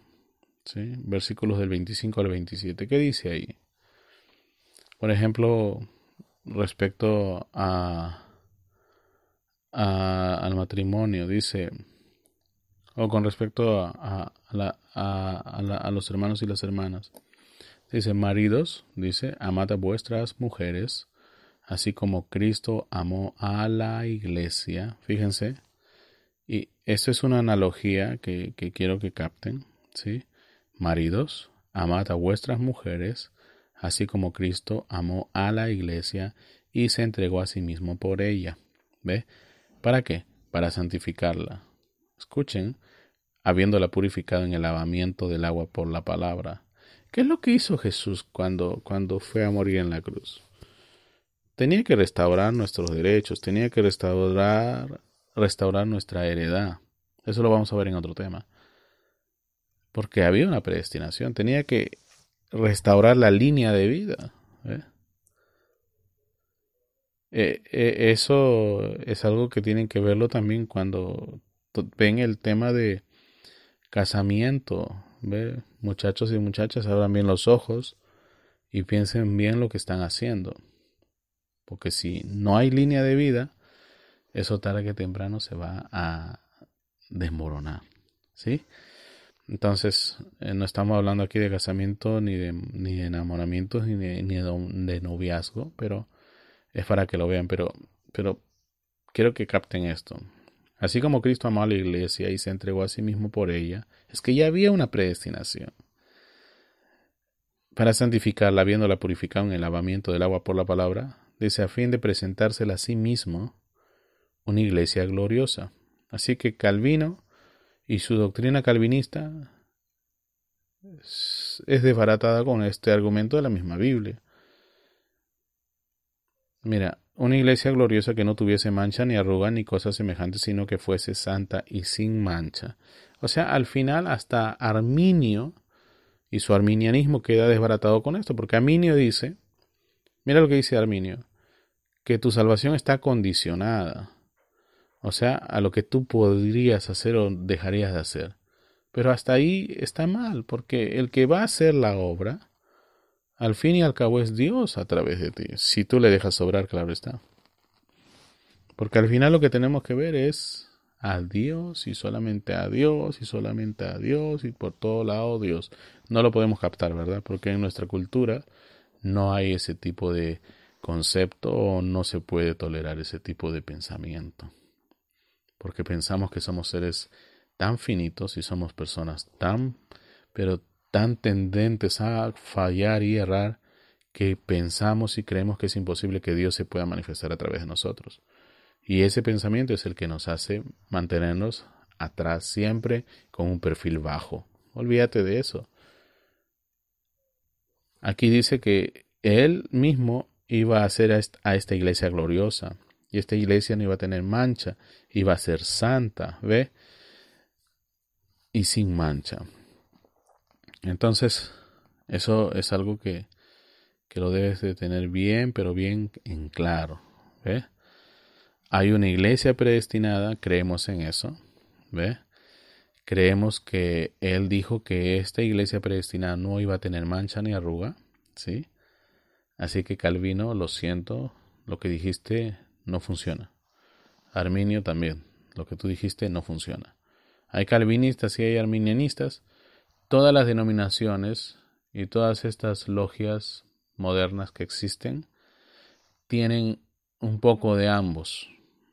versículos del 25 al 27. ¿Qué dice ahí? Por ejemplo, respecto a, al matrimonio, dice, o con respecto a, a, los hermanos y las hermanas, dice, maridos, dice, amad a vuestras mujeres, así como Cristo amó a la iglesia. Fíjense, y esto es una analogía que, que quiero que capten, ¿sí? Maridos, amad a vuestras mujeres, así como Cristo amó a la iglesia y se entregó a sí mismo por ella. ¿Ve? ¿Para qué? Para santificarla. Escuchen, habiéndola purificado en el lavamiento del agua por la palabra. ¿Qué es lo que hizo Jesús cuando, cuando fue a morir en la cruz? Tenía que restaurar nuestros derechos, tenía que restaurar, restaurar nuestra heredad. Eso lo vamos a ver en otro tema porque había una predestinación, tenía que restaurar la línea de vida. ¿eh? Eh, eh, eso es algo que tienen que verlo también cuando ven el tema de casamiento. ¿ve? Muchachos y muchachas abran bien los ojos y piensen bien lo que están haciendo. Porque si no hay línea de vida, eso tarde que temprano se va a desmoronar. ¿Sí? Entonces, eh, no estamos hablando aquí de casamiento, ni de, ni de enamoramientos, ni, de, ni de, noviazgo, pero es para que lo vean. Pero, pero quiero que capten esto. Así como Cristo amó a la iglesia y se entregó a sí mismo por ella, es que ya había una predestinación. Para santificarla, habiéndola purificado en el lavamiento del agua por la palabra, dice a fin de presentársela a sí mismo una iglesia gloriosa. Así que Calvino y su doctrina calvinista es desbaratada con este argumento de la misma Biblia. Mira, una iglesia gloriosa que no tuviese mancha ni arruga ni cosas semejantes, sino que fuese santa y sin mancha. O sea, al final hasta Arminio y su arminianismo queda desbaratado con esto, porque Arminio dice, mira lo que dice Arminio, que tu salvación está condicionada, o sea, a lo que tú podrías hacer o dejarías de hacer. Pero hasta ahí está mal, porque el que va a hacer la obra, al fin y al cabo es Dios a través de ti, si tú le dejas obrar, claro está. Porque al final lo que tenemos que ver es a Dios y solamente a Dios y solamente a Dios y por todo lado Dios. No lo podemos captar, ¿verdad? Porque en nuestra cultura no hay ese tipo de concepto o no se puede tolerar ese tipo de pensamiento. Porque pensamos que somos seres tan finitos y somos personas tan, pero tan tendentes a fallar y errar que pensamos y creemos que es imposible que Dios se pueda manifestar a través de nosotros. Y ese pensamiento es el que nos hace mantenernos atrás siempre con un perfil bajo. Olvídate de eso. Aquí dice que él mismo iba a hacer a esta iglesia gloriosa. Y esta iglesia no iba a tener mancha, iba a ser santa, ¿ve? Y sin mancha. Entonces, eso es algo que, que lo debes de tener bien, pero bien en claro, ¿ve? Hay una iglesia predestinada, creemos en eso, ¿ve? Creemos que Él dijo que esta iglesia predestinada no iba a tener mancha ni arruga, ¿sí? Así que Calvino, lo siento, lo que dijiste no funciona. Arminio también, lo que tú dijiste no funciona. Hay calvinistas y hay arminianistas. Todas las denominaciones y todas estas logias modernas que existen tienen un poco de ambos.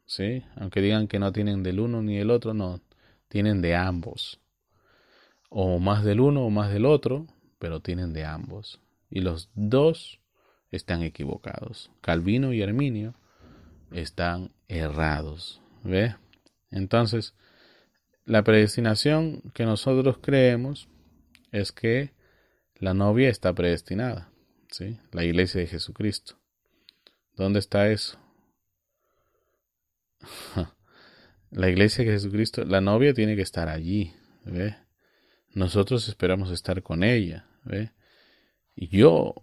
¿sí? Aunque digan que no tienen del uno ni del otro, no, tienen de ambos. O más del uno o más del otro, pero tienen de ambos. Y los dos están equivocados. Calvino y Arminio están errados. ¿Ve? Entonces, la predestinación que nosotros creemos es que la novia está predestinada. ¿sí? La iglesia de Jesucristo. ¿Dónde está eso? La iglesia de Jesucristo, la novia tiene que estar allí, ¿ve? Nosotros esperamos estar con ella, ¿ve? Y yo,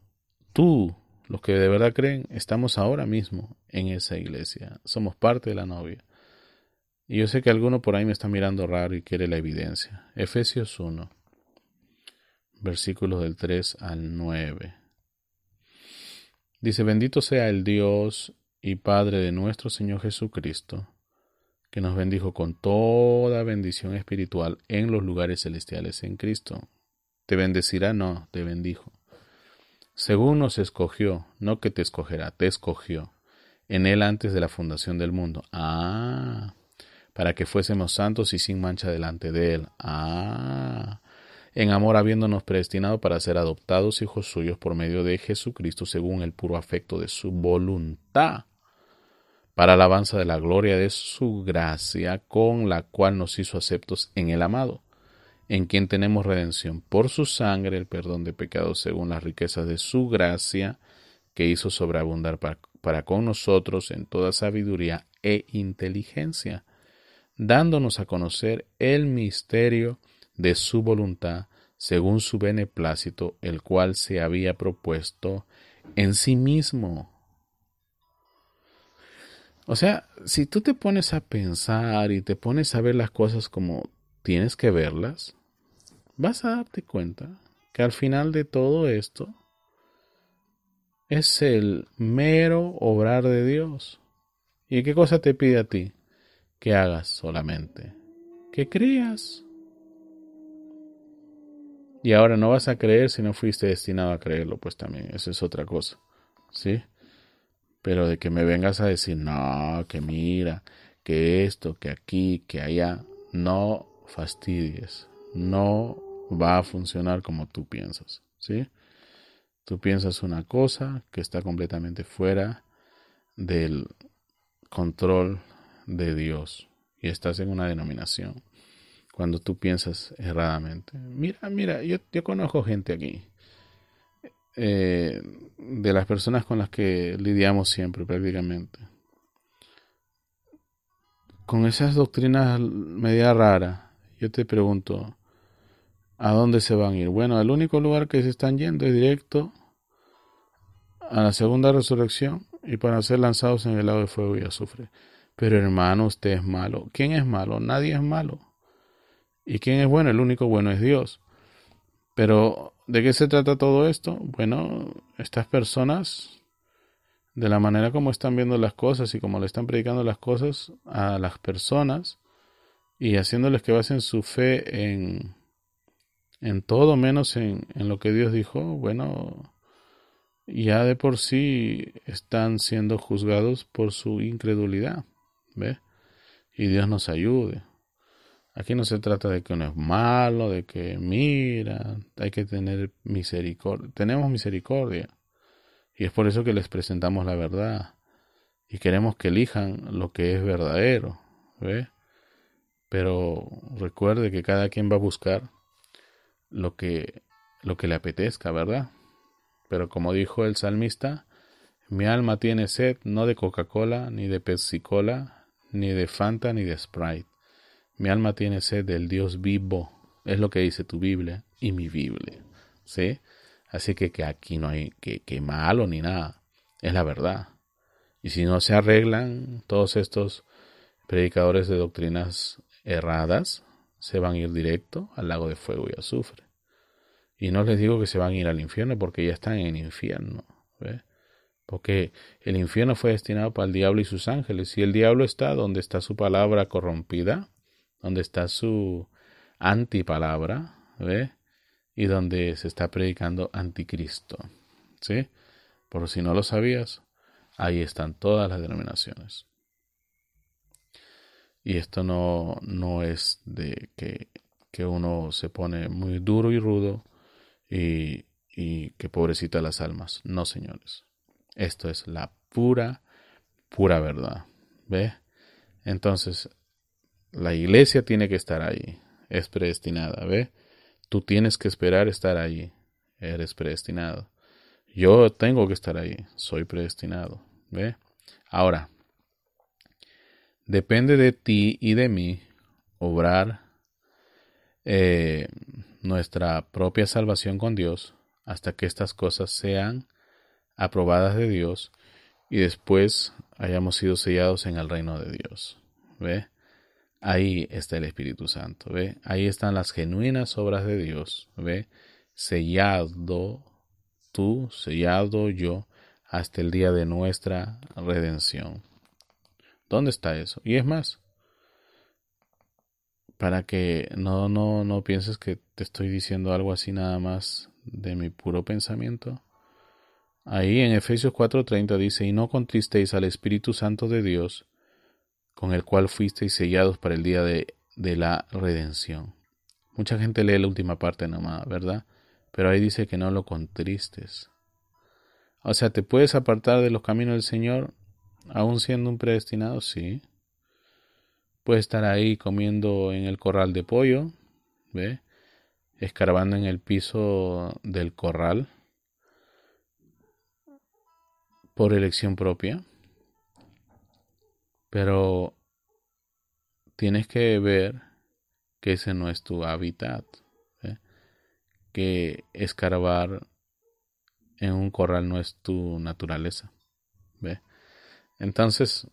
tú, los que de verdad creen, estamos ahora mismo en esa iglesia. Somos parte de la novia. Y yo sé que alguno por ahí me está mirando raro y quiere la evidencia. Efesios 1, versículos del 3 al 9. Dice, bendito sea el Dios y Padre de nuestro Señor Jesucristo, que nos bendijo con toda bendición espiritual en los lugares celestiales en Cristo. ¿Te bendecirá? No, te bendijo. Según nos escogió, no que te escogerá, te escogió, en Él antes de la fundación del mundo. Ah, para que fuésemos santos y sin mancha delante de Él. Ah, en amor habiéndonos predestinado para ser adoptados hijos suyos por medio de Jesucristo según el puro afecto de su voluntad para alabanza de la gloria de su gracia, con la cual nos hizo aceptos en el amado, en quien tenemos redención por su sangre, el perdón de pecados según las riquezas de su gracia, que hizo sobreabundar para, para con nosotros en toda sabiduría e inteligencia, dándonos a conocer el misterio de su voluntad, según su beneplácito, el cual se había propuesto en sí mismo. O sea, si tú te pones a pensar y te pones a ver las cosas como tienes que verlas, vas a darte cuenta que al final de todo esto es el mero obrar de Dios. ¿Y qué cosa te pide a ti? Que hagas solamente. Que creas. Y ahora no vas a creer si no fuiste destinado a creerlo, pues también, eso es otra cosa. ¿Sí? Pero de que me vengas a decir, no, que mira, que esto, que aquí, que allá, no fastidies. No va a funcionar como tú piensas, ¿sí? Tú piensas una cosa que está completamente fuera del control de Dios y estás en una denominación. cuando tú piensas erradamente. Mira, mira, yo, yo conozco gente aquí, eh, de las personas con las que lidiamos siempre prácticamente, con esas doctrinas media raras, yo te pregunto, ¿a dónde se van a ir? Bueno, el único lugar que se están yendo es directo a la segunda resurrección y para ser lanzados en el lago de fuego y azufre. Pero hermano, usted es malo. ¿Quién es malo? Nadie es malo. ¿Y quién es bueno? El único bueno es Dios. Pero, ¿de qué se trata todo esto? Bueno, estas personas, de la manera como están viendo las cosas y como le están predicando las cosas a las personas y haciéndoles que basen su fe en, en todo menos en, en lo que Dios dijo, bueno, ya de por sí están siendo juzgados por su incredulidad. ¿Ve? Y Dios nos ayude. Aquí no se trata de que uno es malo, de que mira, hay que tener misericordia. Tenemos misericordia. Y es por eso que les presentamos la verdad. Y queremos que elijan lo que es verdadero. ¿Ve? Pero recuerde que cada quien va a buscar lo que, lo que le apetezca, ¿verdad? Pero como dijo el salmista, mi alma tiene sed no de Coca-Cola, ni de Pepsi-Cola, ni de Fanta, ni de Sprite. Mi alma tiene sed del Dios vivo. Es lo que dice tu Biblia y mi Biblia. ¿Sí? Así que, que aquí no hay que, que malo ni nada. Es la verdad. Y si no se arreglan todos estos predicadores de doctrinas erradas, se van a ir directo al lago de fuego y azufre. Y no les digo que se van a ir al infierno porque ya están en el infierno. Porque el infierno fue destinado para el diablo y sus ángeles. Y el diablo está donde está su palabra corrompida, donde está su antipalabra, ¿ve? Y donde se está predicando anticristo. ¿Sí? Por si no lo sabías, ahí están todas las denominaciones. Y esto no, no es de que, que uno se pone muy duro y rudo y, y que pobrecita las almas. No, señores. Esto es la pura, pura verdad. ¿Ve? Entonces, la iglesia tiene que estar ahí. Es predestinada. ¿Ve? Tú tienes que esperar estar ahí. Eres predestinado. Yo tengo que estar ahí. Soy predestinado. ¿Ve? Ahora, depende de ti y de mí obrar eh, nuestra propia salvación con Dios hasta que estas cosas sean aprobadas de Dios y después hayamos sido sellados en el reino de Dios. ¿Ve? Ahí está el Espíritu Santo, ¿ve? Ahí están las genuinas obras de Dios, ¿ve? Sellado tú, sellado yo, hasta el día de nuestra redención. ¿Dónde está eso? Y es más, para que no, no, no pienses que te estoy diciendo algo así nada más de mi puro pensamiento. Ahí en Efesios 4:30 dice, y no contristéis al Espíritu Santo de Dios, con el cual fuisteis sellados para el día de, de la redención. Mucha gente lee la última parte nomás, ¿verdad? Pero ahí dice que no lo contristes. O sea, ¿te puedes apartar de los caminos del Señor aún siendo un predestinado? Sí. Puede estar ahí comiendo en el corral de pollo, ¿ve? Escarbando en el piso del corral por elección propia. Pero tienes que ver que ese no es tu hábitat. Que escarbar en un corral no es tu naturaleza. ¿ve? Entonces,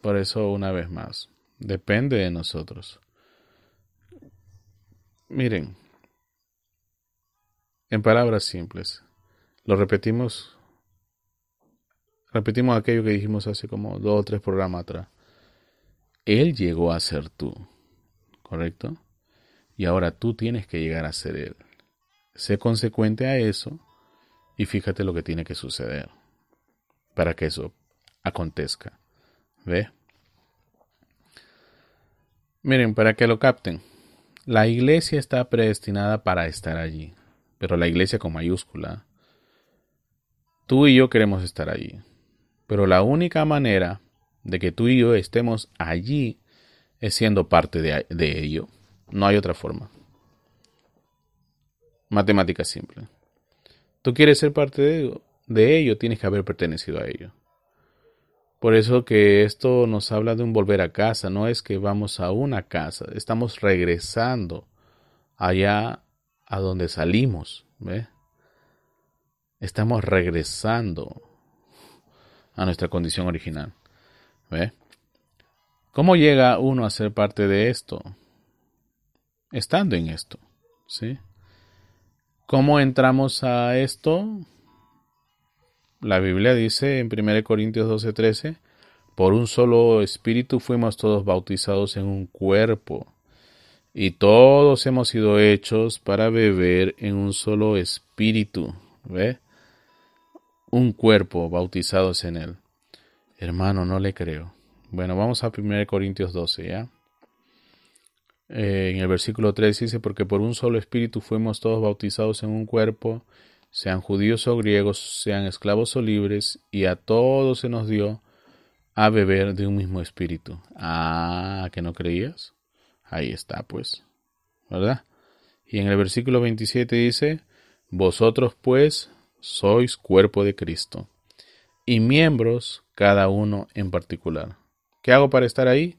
por eso una vez más, Depende de nosotros. Miren, en palabras simples, lo repetimos, repetimos aquello que dijimos hace como dos o tres programas atrás. Él llegó a ser tú, ¿correcto? Y ahora tú tienes que llegar a ser Él. Sé consecuente a eso y fíjate lo que tiene que suceder para que eso acontezca. ¿Ve? Miren, para que lo capten, la iglesia está predestinada para estar allí, pero la iglesia con mayúscula. Tú y yo queremos estar allí, pero la única manera de que tú y yo estemos allí es siendo parte de, ello. No hay otra forma. Matemática simple. Tú quieres ser parte de, ello, tienes que haber pertenecido a ello. Por eso que esto nos habla de un volver a casa, no es que vamos a una casa, estamos regresando allá a donde salimos, ¿ve? Estamos regresando a nuestra condición original, ¿ve? ¿Cómo llega uno a ser parte de esto? Estando en esto, ¿sí? ¿Cómo entramos a esto? La Biblia dice en 1 Corintios 12:13, por un solo espíritu fuimos todos bautizados en un cuerpo, y todos hemos sido hechos para beber en un solo espíritu. ¿Ve? Un cuerpo bautizados en él. Hermano, no le creo. Bueno, vamos a 1 Corintios 12, ¿ya? Eh, en el versículo 3 dice, porque por un solo espíritu fuimos todos bautizados en un cuerpo, sean judíos o griegos, sean esclavos o libres, y a todos se nos dio a beber de un mismo espíritu. Ah, ¿que no creías? Ahí está, pues, ¿verdad? Y en el versículo 27 dice, vosotros pues sois cuerpo de Cristo, y miembros cada uno en particular. ¿Qué hago para estar ahí?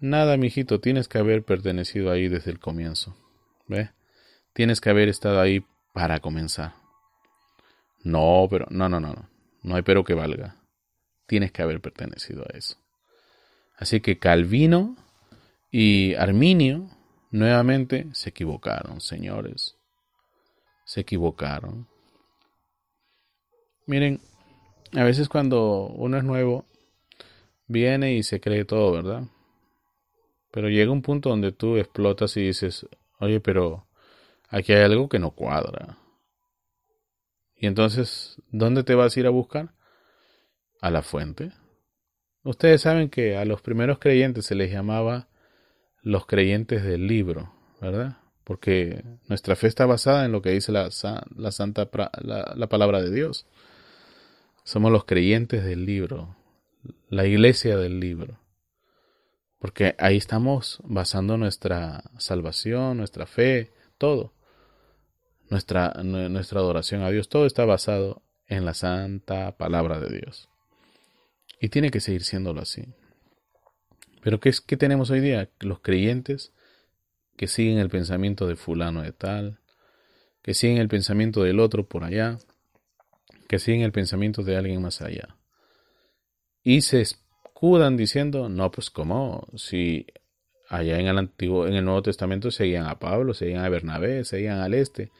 Nada, mijito, tienes que haber pertenecido ahí desde el comienzo. ¿Ve? Tienes que haber estado ahí para comenzar. No, pero no, no, no, no. No hay pero que valga. Tienes que haber pertenecido a eso. Así que Calvino y Arminio nuevamente se equivocaron, señores. Se equivocaron. Miren, a veces cuando uno es nuevo, viene y se cree todo, ¿verdad? Pero llega un punto donde tú explotas y dices, oye, pero aquí hay algo que no cuadra. Y entonces, ¿dónde te vas a ir a buscar? A la fuente. Ustedes saben que a los primeros creyentes se les llamaba los creyentes del libro, ¿verdad? Porque nuestra fe está basada en lo que dice la, la santa la, la palabra de Dios. Somos los creyentes del libro, la iglesia del libro. Porque ahí estamos basando nuestra salvación, nuestra fe, todo nuestra, nuestra adoración a Dios, todo está basado en la santa palabra de Dios. Y tiene que seguir siéndolo así. Pero ¿qué, es, qué tenemos hoy día? Los creyentes que siguen el pensamiento de fulano de tal, que siguen el pensamiento del otro por allá, que siguen el pensamiento de alguien más allá. Y se escudan diciendo, no, pues cómo, si allá en el antiguo, en el Nuevo Testamento seguían a Pablo, seguían a Bernabé, seguían al este,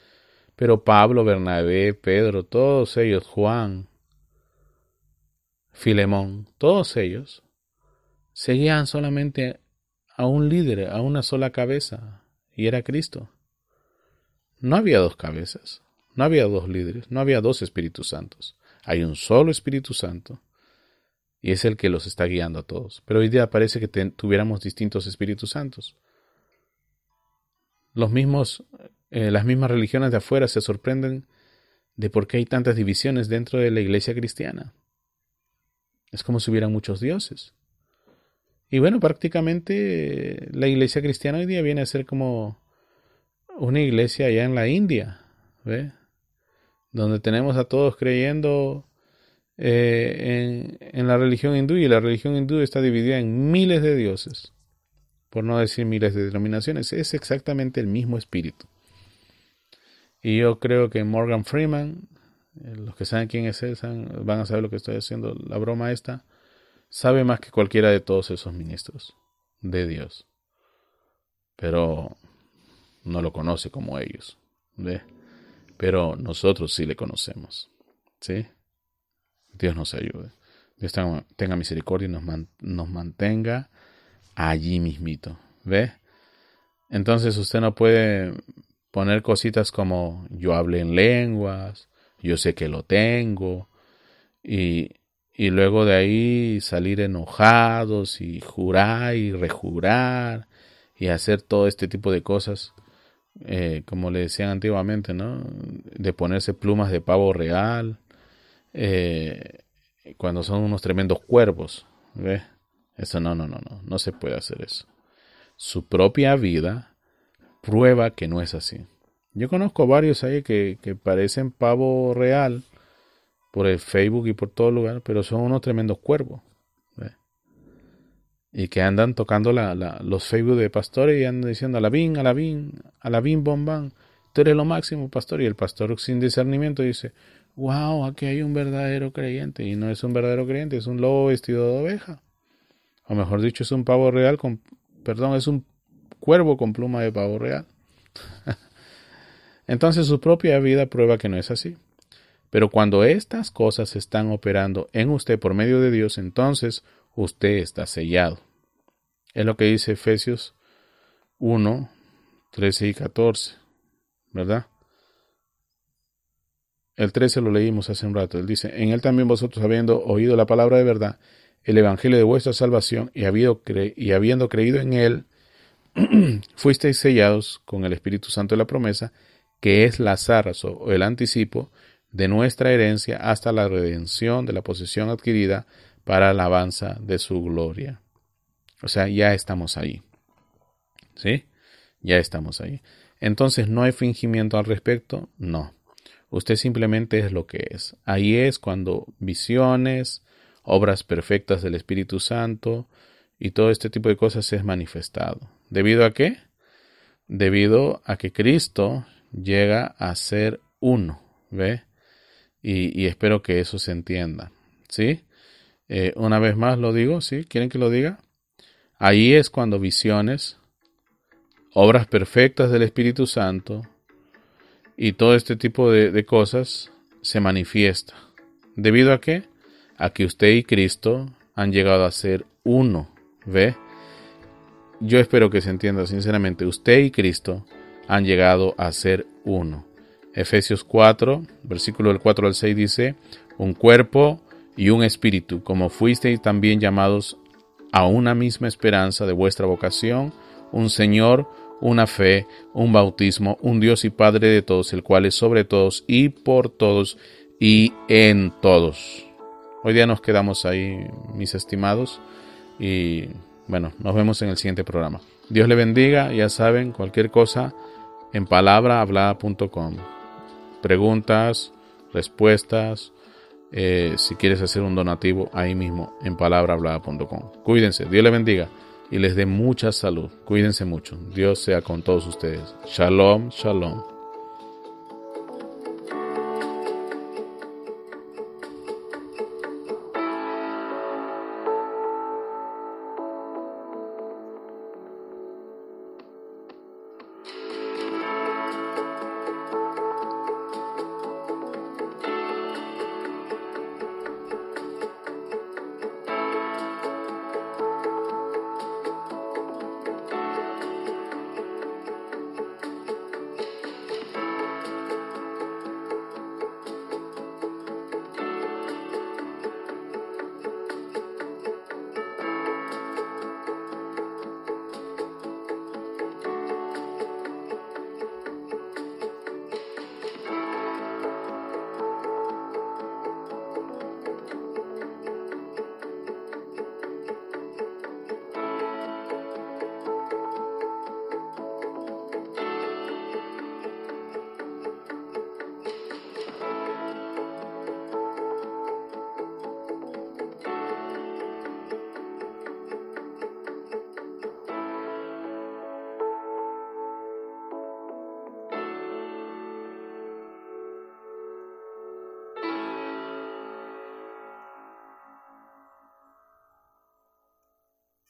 pero Pablo, Bernabé, Pedro, todos ellos, Juan, Filemón, todos ellos, seguían solamente a un líder, a una sola cabeza, y era Cristo. No había dos cabezas, no había dos líderes, no había dos Espíritus Santos. Hay un solo Espíritu Santo, y es el que los está guiando a todos. Pero hoy día parece que tuviéramos distintos Espíritus Santos. Los mismos eh, las mismas religiones de afuera se sorprenden de por qué hay tantas divisiones dentro de la iglesia cristiana. Es como si hubieran muchos dioses. Y bueno, prácticamente la iglesia cristiana hoy día viene a ser como una iglesia allá en la India, ¿ve? Donde tenemos a todos creyendo eh, en la religión hindú y la religión hindú está dividida en miles de dioses, por no decir miles de denominaciones. Es exactamente el mismo espíritu. Y yo creo que Morgan Freeman, eh, los que saben quién es él, van a saber lo que estoy haciendo, la broma esta, sabe más que cualquiera de todos esos ministros de Dios. Pero no lo conoce como ellos. ¿ve? Pero nosotros sí le conocemos. ¿Sí? Dios nos ayude. Dios tenga, misericordia y nos, nos mantenga allí mismito. ¿Ve? Entonces usted no puede poner cositas como yo hablé en lenguas, yo sé que lo tengo, y, y luego de ahí salir enojados y jurar y rejurar y hacer todo este tipo de cosas, eh, como le decían antiguamente, ¿no? De ponerse plumas de pavo real, eh, cuando son unos tremendos cuervos, ¿ve? Eso no, no, no, no, no se puede hacer eso. Su propia vida prueba que no es así. Yo conozco varios ahí que, que parecen pavo real por el Facebook y por todo lugar, pero son unos tremendos cuervos. Y que andan tocando la, los Facebook de pastores y andan diciendo alabín, alabín, alabín, bombán. Tú eres lo máximo, pastor. Y el pastor sin discernimiento dice, wow, aquí hay un verdadero creyente. Y no es un verdadero creyente, es un lobo vestido de oveja. O mejor dicho, es un pavo real con, perdón, es un cuervo con pluma de pavo real. Entonces su propia vida prueba que no es así. Pero cuando estas cosas están operando en usted por medio de Dios, entonces usted está sellado. Es lo que dice Efesios 1, 13 y 14, ¿verdad? El 13 lo leímos hace un rato. Él dice, en él también vosotros habiendo oído la palabra de verdad, el evangelio de vuestra salvación, y, y habiendo creído en él, fuisteis sellados con el Espíritu Santo de la promesa, que es la zarra o el anticipo de nuestra herencia hasta la redención de la posesión adquirida para la alabanza de su gloria. O sea, ya estamos ahí. ¿Sí? Ya estamos ahí. Entonces, ¿no hay fingimiento al respecto? No. Usted simplemente es lo que es. Ahí es cuando visiones, obras perfectas del Espíritu Santo y todo este tipo de cosas es manifestado. ¿Debido a qué? Debido a que Cristo llega a ser uno. ¿Ve? y, espero que eso se entienda. ¿Sí? Eh, una vez más lo digo, ¿sí? ¿Quieren que lo diga? Ahí es cuando visiones, obras perfectas del Espíritu Santo y todo este tipo de, de cosas se manifiesta. ¿Debido a qué? A que usted y Cristo han llegado a ser uno. ¿Ve? Yo espero que se entienda sinceramente. Usted y Cristo han llegado a ser uno. Efesios 4, versículo del 4 al 6 dice, un cuerpo y un espíritu, como fuisteis también llamados a una misma esperanza de vuestra vocación, un Señor, una fe, un bautismo, un Dios y Padre de todos, el cual es sobre todos y por todos y en todos. Hoy día nos quedamos ahí, mis estimados, y bueno, nos vemos en el siguiente programa. Dios le bendiga, ya saben, cualquier cosa en palabrahablada.com preguntas, respuestas, eh, si quieres hacer un donativo ahí mismo en palabrahablada.com. Cuídense, Dios les bendiga y les dé mucha salud. Cuídense mucho. Dios sea con todos ustedes. Shalom, shalom.